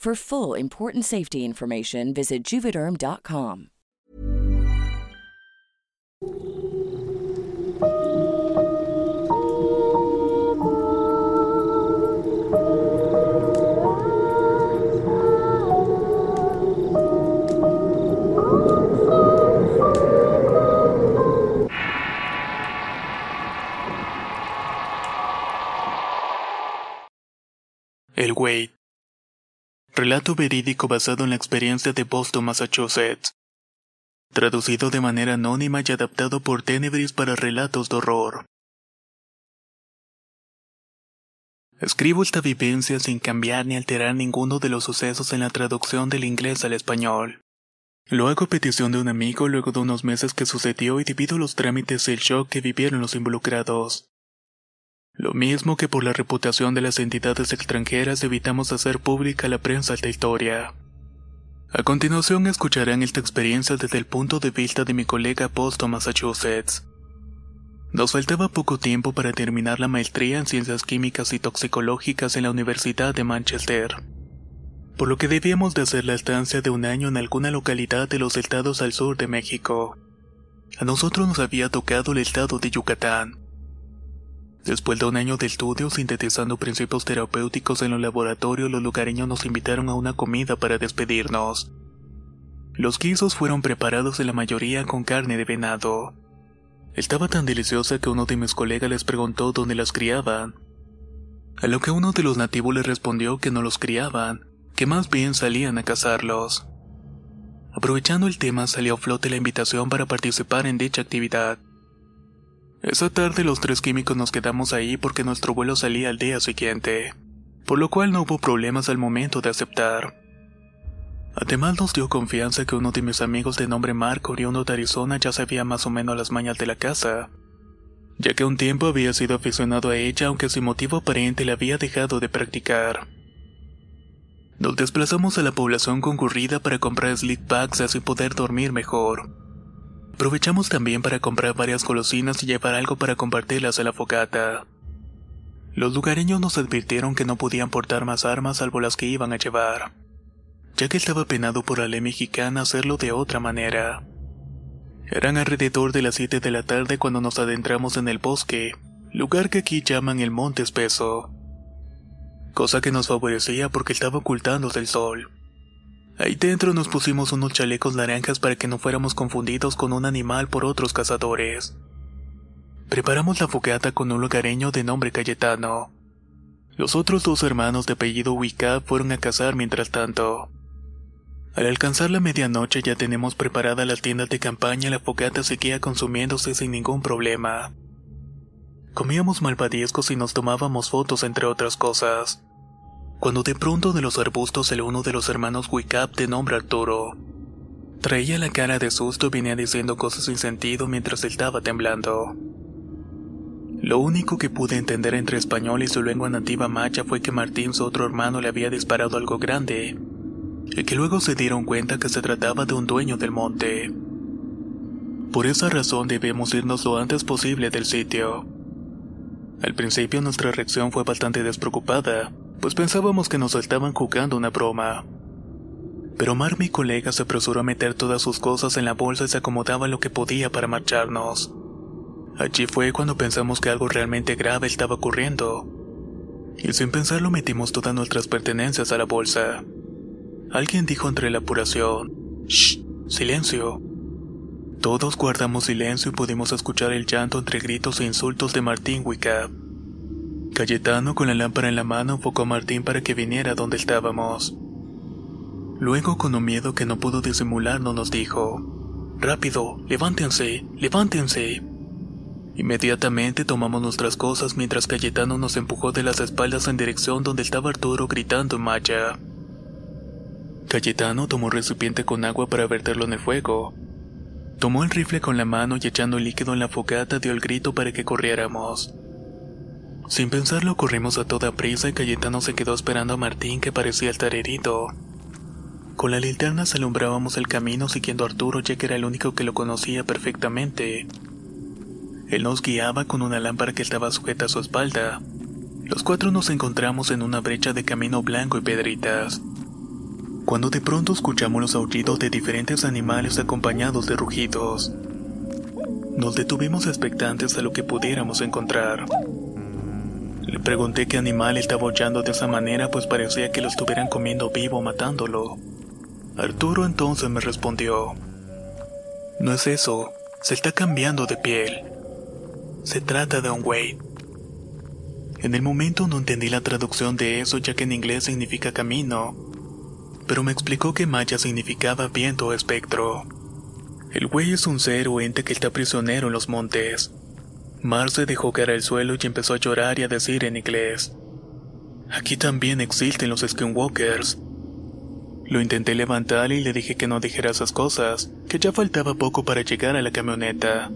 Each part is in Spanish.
For full important safety information, visit juvederm.com. El Wade. Relato verídico basado en la experiencia de Boston, Massachusetts. Traducido de manera anónima y adaptado por Tenebris para relatos de horror. Escribo esta vivencia sin cambiar ni alterar ninguno de los sucesos en la traducción del inglés al español. Lo hago a petición de un amigo luego de unos meses que sucedió y debido a los trámites y el shock que vivieron los involucrados. Lo mismo que por la reputación de las entidades extranjeras evitamos hacer pública la prensa esta historia. A continuación escucharán esta experiencia desde el punto de vista de mi colega Boston, Massachusetts. Nos faltaba poco tiempo para terminar la maestría en ciencias químicas y toxicológicas en la Universidad de Manchester, por lo que debíamos de hacer la estancia de un año en alguna localidad de los estados al sur de México. A nosotros nos había tocado el estado de Yucatán. Después de un año de estudio sintetizando principios terapéuticos en los laboratorios, los lugareños nos invitaron a una comida para despedirnos. Los guisos fueron preparados en la mayoría con carne de venado. Estaba tan deliciosa que uno de mis colegas les preguntó dónde las criaban. A lo que uno de los nativos le respondió que no los criaban, que más bien salían a cazarlos. Aprovechando el tema salió a flote la invitación para participar en dicha actividad. Esa tarde los tres químicos nos quedamos ahí porque nuestro vuelo salía al día siguiente, por lo cual no hubo problemas al momento de aceptar. Además nos dio confianza que uno de mis amigos de nombre Marco, oriundo de Arizona, ya sabía más o menos las mañas de la casa, ya que un tiempo había sido aficionado a ella aunque sin motivo aparente le había dejado de practicar. Nos desplazamos a la población concurrida para comprar sleep bags así poder dormir mejor. Aprovechamos también para comprar varias golosinas y llevar algo para compartirlas a la fogata. Los lugareños nos advirtieron que no podían portar más armas salvo las que iban a llevar, ya que estaba penado por la ley mexicana hacerlo de otra manera. Eran alrededor de las 7 de la tarde cuando nos adentramos en el bosque, lugar que aquí llaman el Monte Espeso, cosa que nos favorecía porque estaba ocultándose el sol. Ahí dentro nos pusimos unos chalecos naranjas para que no fuéramos confundidos con un animal por otros cazadores. Preparamos la fogata con un lugareño de nombre Cayetano. Los otros dos hermanos de apellido Wicca fueron a cazar mientras tanto. Al alcanzar la medianoche ya tenemos preparada las tiendas de campaña y la fogata seguía consumiéndose sin ningún problema. Comíamos malvadiscos y nos tomábamos fotos entre otras cosas cuando de pronto de los arbustos salió uno de los hermanos Wicap de nombre Arturo. Traía la cara de susto y venía diciendo cosas sin sentido mientras estaba temblando. Lo único que pude entender entre español y su lengua nativa macha fue que Martín, su otro hermano, le había disparado algo grande, y que luego se dieron cuenta que se trataba de un dueño del monte. Por esa razón debemos irnos lo antes posible del sitio. Al principio nuestra reacción fue bastante despreocupada, pues pensábamos que nos estaban jugando una broma. Pero Mar, mi colega, se apresuró a meter todas sus cosas en la bolsa y se acomodaba lo que podía para marcharnos. Allí fue cuando pensamos que algo realmente grave estaba ocurriendo. Y sin pensarlo metimos todas nuestras pertenencias a la bolsa. Alguien dijo entre la apuración, ¡Shh! ¡Silencio! Todos guardamos silencio y pudimos escuchar el llanto entre gritos e insultos de Martín Wicca. Cayetano con la lámpara en la mano enfocó a Martín para que viniera donde estábamos. Luego, con un miedo que no pudo disimular, nos dijo, Rápido, levántense, levántense. Inmediatamente tomamos nuestras cosas mientras Cayetano nos empujó de las espaldas en dirección donde estaba Arturo gritando en maya. Cayetano tomó un recipiente con agua para verterlo en el fuego. Tomó el rifle con la mano y echando líquido en la fogata dio el grito para que corriéramos. Sin pensarlo corrimos a toda prisa y Cayetano se quedó esperando a Martín que parecía estar herido. Con la linterna alumbrábamos el camino siguiendo a Arturo ya que era el único que lo conocía perfectamente. Él nos guiaba con una lámpara que estaba sujeta a su espalda. Los cuatro nos encontramos en una brecha de camino blanco y pedritas. Cuando de pronto escuchamos los aullidos de diferentes animales acompañados de rugidos. Nos detuvimos expectantes a lo que pudiéramos encontrar. Le pregunté qué animal estaba aullando de esa manera, pues parecía que lo estuvieran comiendo vivo matándolo. Arturo entonces me respondió: No es eso, se está cambiando de piel. Se trata de un güey. En el momento no entendí la traducción de eso, ya que en inglés significa camino, pero me explicó que maya significaba viento o espectro. El güey es un ser o ente que está prisionero en los montes. Mar se dejó caer al suelo y empezó a llorar y a decir en inglés: Aquí también existen los skinwalkers. Lo intenté levantar y le dije que no dijera esas cosas, que ya faltaba poco para llegar a la camioneta.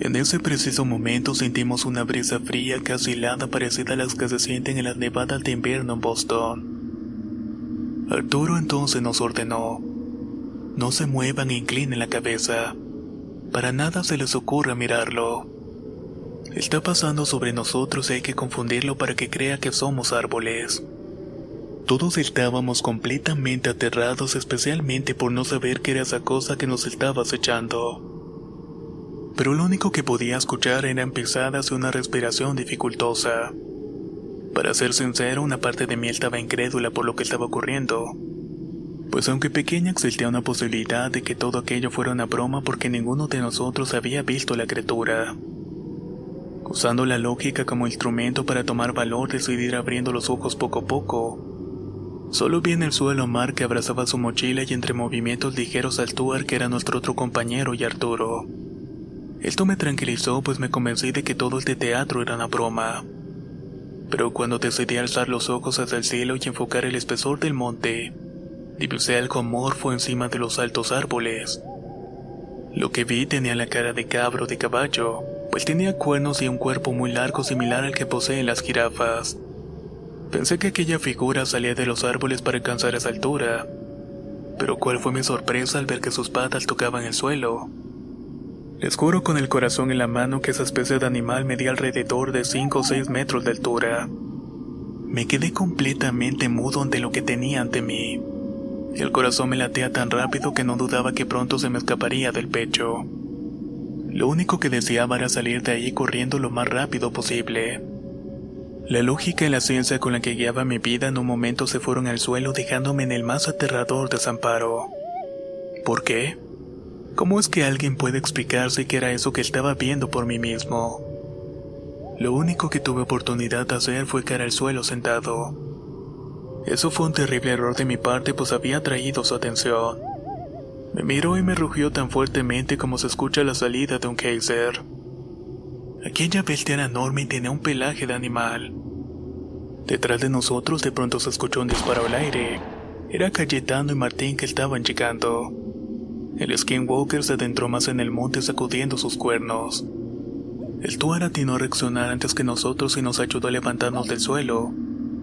En ese preciso momento sentimos una brisa fría casi helada parecida a las que se sienten en las nevadas de invierno en Boston. Arturo entonces nos ordenó, no se muevan e inclinen la cabeza. Para nada se les ocurra mirarlo. Está pasando sobre nosotros y hay que confundirlo para que crea que somos árboles. Todos estábamos completamente aterrados, especialmente por no saber qué era esa cosa que nos estaba acechando. Pero lo único que podía escuchar eran pisadas y una respiración dificultosa. Para ser sincero, una parte de mí estaba incrédula por lo que estaba ocurriendo. Pues aunque pequeña existía una posibilidad de que todo aquello fuera una broma porque ninguno de nosotros había visto la criatura. Usando la lógica como instrumento para tomar valor, decidí ir abriendo los ojos poco a poco. Solo vi en el suelo a Mar que abrazaba su mochila y entre movimientos ligeros al Tuar que era nuestro otro compañero y Arturo. Esto me tranquilizó pues me convencí de que todo este teatro era una broma. Pero cuando decidí alzar los ojos hacia el cielo y enfocar el espesor del monte, divisé algo amorfo encima de los altos árboles. Lo que vi tenía la cara de cabro de caballo, pues tenía cuernos y un cuerpo muy largo similar al que poseen las jirafas. Pensé que aquella figura salía de los árboles para alcanzar esa altura, pero cuál fue mi sorpresa al ver que sus patas tocaban el suelo. Les juro con el corazón en la mano que esa especie de animal medía alrededor de 5 o 6 metros de altura. Me quedé completamente mudo ante lo que tenía ante mí. El corazón me latía tan rápido que no dudaba que pronto se me escaparía del pecho. Lo único que deseaba era salir de ahí corriendo lo más rápido posible. La lógica y la ciencia con la que guiaba mi vida en un momento se fueron al suelo dejándome en el más aterrador desamparo. ¿Por qué? ¿Cómo es que alguien puede explicarse qué era eso que estaba viendo por mí mismo? Lo único que tuve oportunidad de hacer fue caer al suelo sentado. Eso fue un terrible error de mi parte pues había atraído su atención. Me miró y me rugió tan fuertemente como se escucha la salida de un geyser. Aquella bestia era enorme y tenía un pelaje de animal. Detrás de nosotros de pronto se escuchó un disparo al aire. Era Cayetano y Martín que estaban llegando. El skinwalker se adentró más en el monte sacudiendo sus cuernos. El Tuar atinó a reaccionar antes que nosotros y nos ayudó a levantarnos del suelo,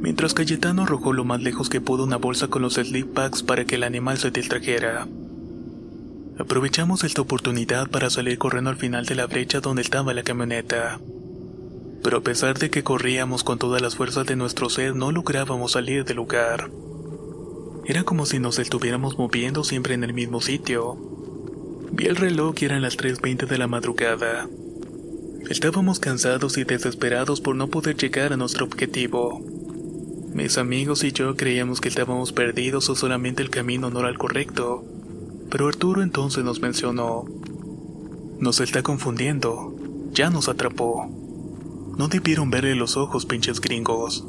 mientras Cayetano arrojó lo más lejos que pudo una bolsa con los sleep packs para que el animal se distrajera. Aprovechamos esta oportunidad para salir corriendo al final de la brecha donde estaba la camioneta. Pero a pesar de que corríamos con todas las fuerzas de nuestro ser, no lográbamos salir del lugar. Era como si nos estuviéramos moviendo siempre en el mismo sitio. Vi el reloj y eran las 3.20 de la madrugada. Estábamos cansados y desesperados por no poder llegar a nuestro objetivo. Mis amigos y yo creíamos que estábamos perdidos o solamente el camino no era el correcto, pero Arturo entonces nos mencionó. Nos está confundiendo, ya nos atrapó. No debieron verle los ojos, pinches gringos.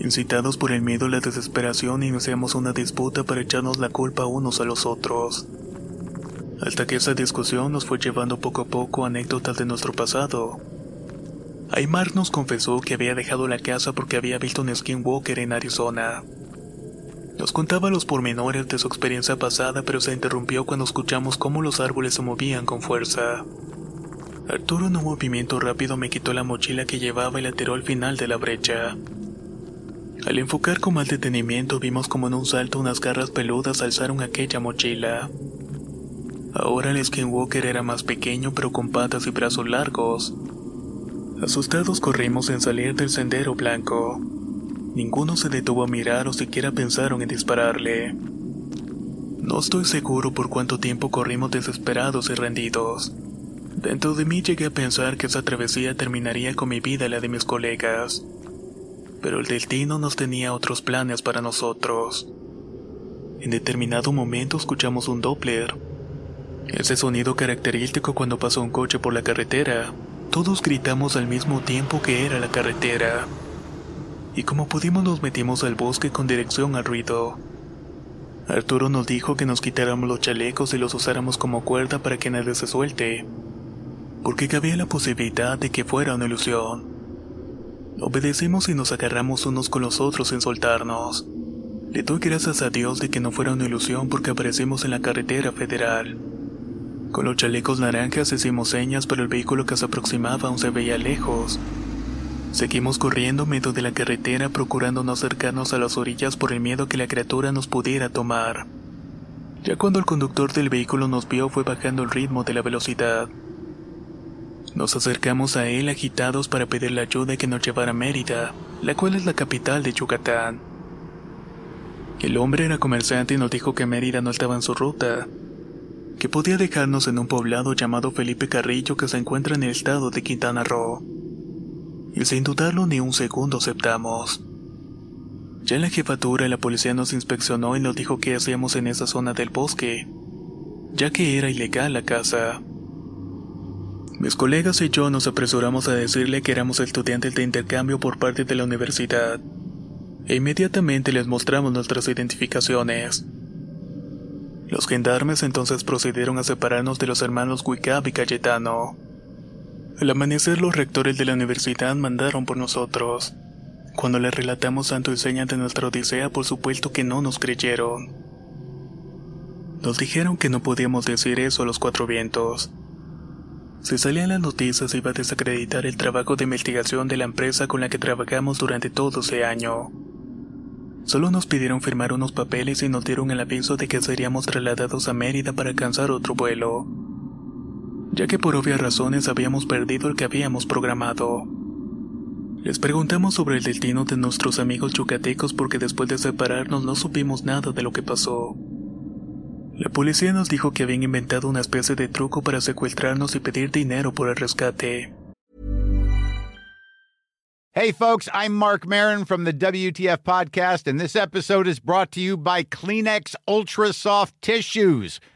Incitados por el miedo y la desesperación, iniciamos una disputa para echarnos la culpa unos a los otros. Hasta que esa discusión nos fue llevando poco a poco anécdotas de nuestro pasado. Aymar nos confesó que había dejado la casa porque había visto un skinwalker en Arizona. Nos contaba los pormenores de su experiencia pasada, pero se interrumpió cuando escuchamos cómo los árboles se movían con fuerza. Arturo en un movimiento rápido me quitó la mochila que llevaba y la tiró al final de la brecha. Al enfocar con más detenimiento vimos como en un salto unas garras peludas alzaron aquella mochila. Ahora el skinwalker era más pequeño pero con patas y brazos largos. Asustados corrimos en salir del sendero blanco. Ninguno se detuvo a mirar o siquiera pensaron en dispararle. No estoy seguro por cuánto tiempo corrimos desesperados y rendidos. Dentro de mí llegué a pensar que esa travesía terminaría con mi vida y la de mis colegas pero el destino nos tenía otros planes para nosotros. En determinado momento escuchamos un Doppler. Ese sonido característico cuando pasó un coche por la carretera. Todos gritamos al mismo tiempo que era la carretera. Y como pudimos nos metimos al bosque con dirección al ruido. Arturo nos dijo que nos quitáramos los chalecos y los usáramos como cuerda para que nadie se suelte, porque cabía la posibilidad de que fuera una ilusión. Obedecimos y nos agarramos unos con los otros sin soltarnos. Le doy gracias a Dios de que no fuera una ilusión porque aparecimos en la carretera federal. Con los chalecos naranjas hicimos señas, pero el vehículo que se aproximaba aún se veía lejos. Seguimos corriendo medio de la carretera procurando no acercarnos a las orillas por el miedo que la criatura nos pudiera tomar. Ya cuando el conductor del vehículo nos vio fue bajando el ritmo de la velocidad. Nos acercamos a él agitados para pedirle ayuda y que nos llevara a Mérida, la cual es la capital de Yucatán. El hombre era comerciante y nos dijo que Mérida no estaba en su ruta, que podía dejarnos en un poblado llamado Felipe Carrillo que se encuentra en el estado de Quintana Roo. Y sin dudarlo ni un segundo aceptamos. Ya en la jefatura la policía nos inspeccionó y nos dijo qué hacíamos en esa zona del bosque, ya que era ilegal la casa. Mis colegas y yo nos apresuramos a decirle que éramos estudiantes de intercambio por parte de la universidad. E inmediatamente les mostramos nuestras identificaciones. Los gendarmes entonces procedieron a separarnos de los hermanos Wicab y Cayetano. Al amanecer los rectores de la universidad mandaron por nosotros. Cuando les relatamos santo y señas de nuestra odisea, por supuesto que no nos creyeron. Nos dijeron que no podíamos decir eso a los cuatro vientos si salían las noticias iba a desacreditar el trabajo de investigación de la empresa con la que trabajamos durante todo ese año. Solo nos pidieron firmar unos papeles y nos dieron el aviso de que seríamos trasladados a Mérida para alcanzar otro vuelo, ya que por obvias razones habíamos perdido el que habíamos programado. Les preguntamos sobre el destino de nuestros amigos yucatecos porque después de separarnos no supimos nada de lo que pasó. La policía nos dijo que habían inventado una especie de truco para secuestrarnos y pedir dinero por el rescate. Hey, folks, I'm Mark Marin from the WTF Podcast, and this episode is brought to you by Kleenex Ultra Soft Tissues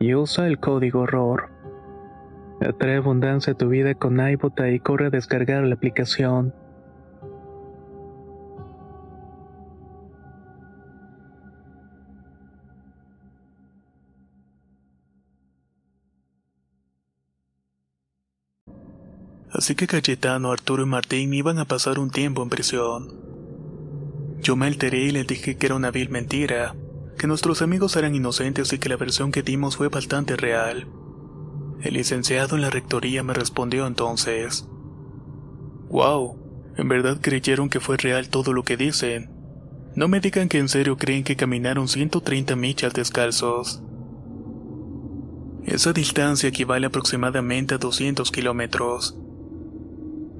y usa el código ROR. Atrae abundancia a tu vida con iBota y corre a descargar la aplicación. Así que Cayetano, Arturo y Martín iban a pasar un tiempo en prisión. Yo me alteré y les dije que era una vil mentira, que nuestros amigos eran inocentes y que la versión que dimos fue bastante real. El licenciado en la rectoría me respondió entonces. Wow, ¿en verdad creyeron que fue real todo lo que dicen? No me digan que en serio creen que caminaron 130 millas descalzos. Esa distancia equivale aproximadamente a 200 kilómetros.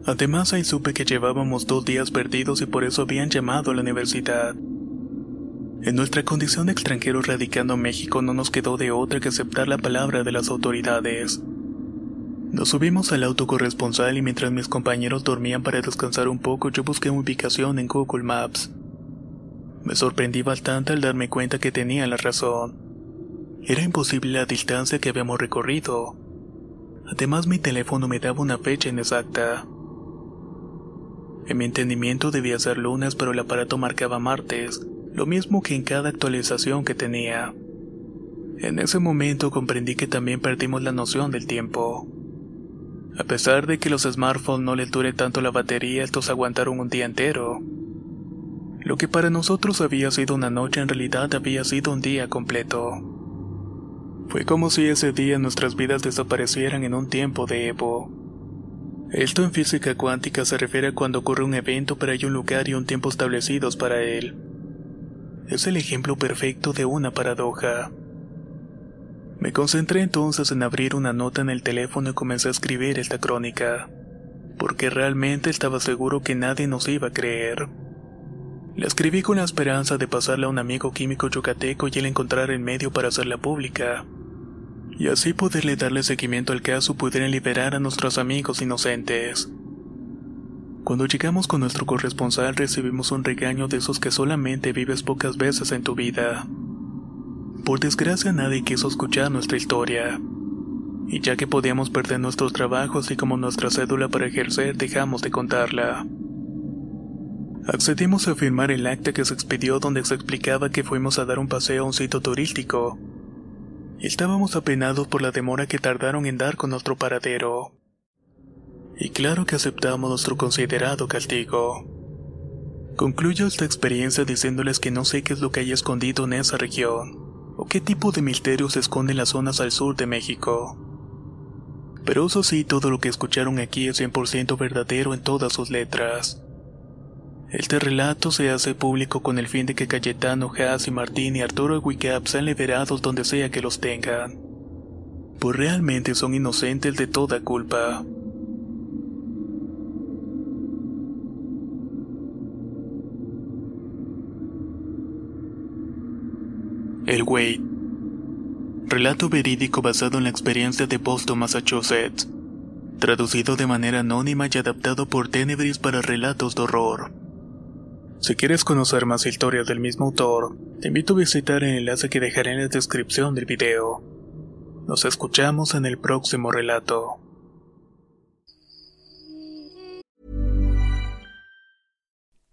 Además ahí supe que llevábamos dos días perdidos y por eso habían llamado a la universidad. En nuestra condición de extranjeros radicando en México no nos quedó de otra que aceptar la palabra de las autoridades. Nos subimos al auto corresponsal y mientras mis compañeros dormían para descansar un poco yo busqué ubicación en Google Maps. Me sorprendí bastante al darme cuenta que tenía la razón. Era imposible la distancia que habíamos recorrido. Además mi teléfono me daba una fecha inexacta. En mi entendimiento debía ser lunes pero el aparato marcaba martes lo mismo que en cada actualización que tenía. En ese momento comprendí que también perdimos la noción del tiempo. A pesar de que los smartphones no les dure tanto la batería, estos aguantaron un día entero. Lo que para nosotros había sido una noche en realidad había sido un día completo. Fue como si ese día nuestras vidas desaparecieran en un tiempo de Evo. Esto en física cuántica se refiere a cuando ocurre un evento pero hay un lugar y un tiempo establecidos para él es el ejemplo perfecto de una paradoja. Me concentré entonces en abrir una nota en el teléfono y comencé a escribir esta crónica, porque realmente estaba seguro que nadie nos iba a creer. La escribí con la esperanza de pasarla a un amigo químico yucateco y él encontrar el medio para hacerla pública, y así poderle darle seguimiento al caso pudieran liberar a nuestros amigos inocentes. Cuando llegamos con nuestro corresponsal recibimos un regaño de esos que solamente vives pocas veces en tu vida. Por desgracia nadie quiso escuchar nuestra historia. Y ya que podíamos perder nuestros trabajos y como nuestra cédula para ejercer, dejamos de contarla. Accedimos a firmar el acta que se expidió donde se explicaba que fuimos a dar un paseo a un sitio turístico. Estábamos apenados por la demora que tardaron en dar con nuestro paradero. Y claro que aceptamos nuestro considerado castigo. Concluyo esta experiencia diciéndoles que no sé qué es lo que hay escondido en esa región, o qué tipo de misterios se esconde en las zonas al sur de México. Pero eso sí, todo lo que escucharon aquí es 100% verdadero en todas sus letras. Este relato se hace público con el fin de que Cayetano, Haas y Martín y Arturo Wicap sean liberados donde sea que los tengan. Pues realmente son inocentes de toda culpa. El Wade. Relato verídico basado en la experiencia de Boston, Massachusetts. Traducido de manera anónima y adaptado por Tenebris para relatos de horror. Si quieres conocer más historias del mismo autor, te invito a visitar el enlace que dejaré en la descripción del video. Nos escuchamos en el próximo relato.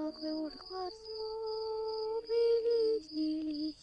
как в юрках смолвились, снились.